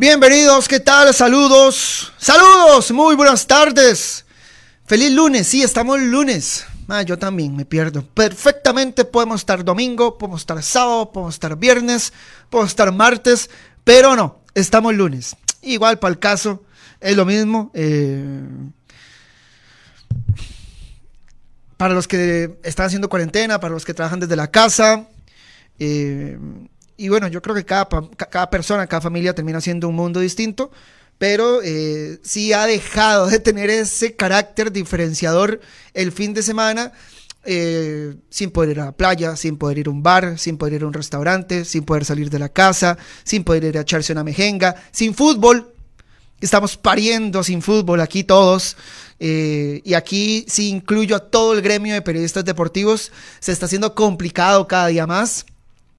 Bienvenidos, ¿qué tal? Saludos, saludos, muy buenas tardes. Feliz lunes, sí, estamos lunes. Ah, yo también me pierdo. Perfectamente podemos estar domingo, podemos estar sábado, podemos estar viernes, podemos estar martes, pero no, estamos lunes. Igual para el caso, es lo mismo. Eh, para los que están haciendo cuarentena, para los que trabajan desde la casa. Eh, y bueno, yo creo que cada, cada persona, cada familia termina siendo un mundo distinto, pero eh, sí ha dejado de tener ese carácter diferenciador el fin de semana. Eh, sin poder ir a la playa, sin poder ir a un bar, sin poder ir a un restaurante, sin poder salir de la casa, sin poder ir a echarse una mejenga, sin fútbol. Estamos pariendo sin fútbol aquí todos. Eh, y aquí, si incluyo a todo el gremio de periodistas deportivos, se está haciendo complicado cada día más.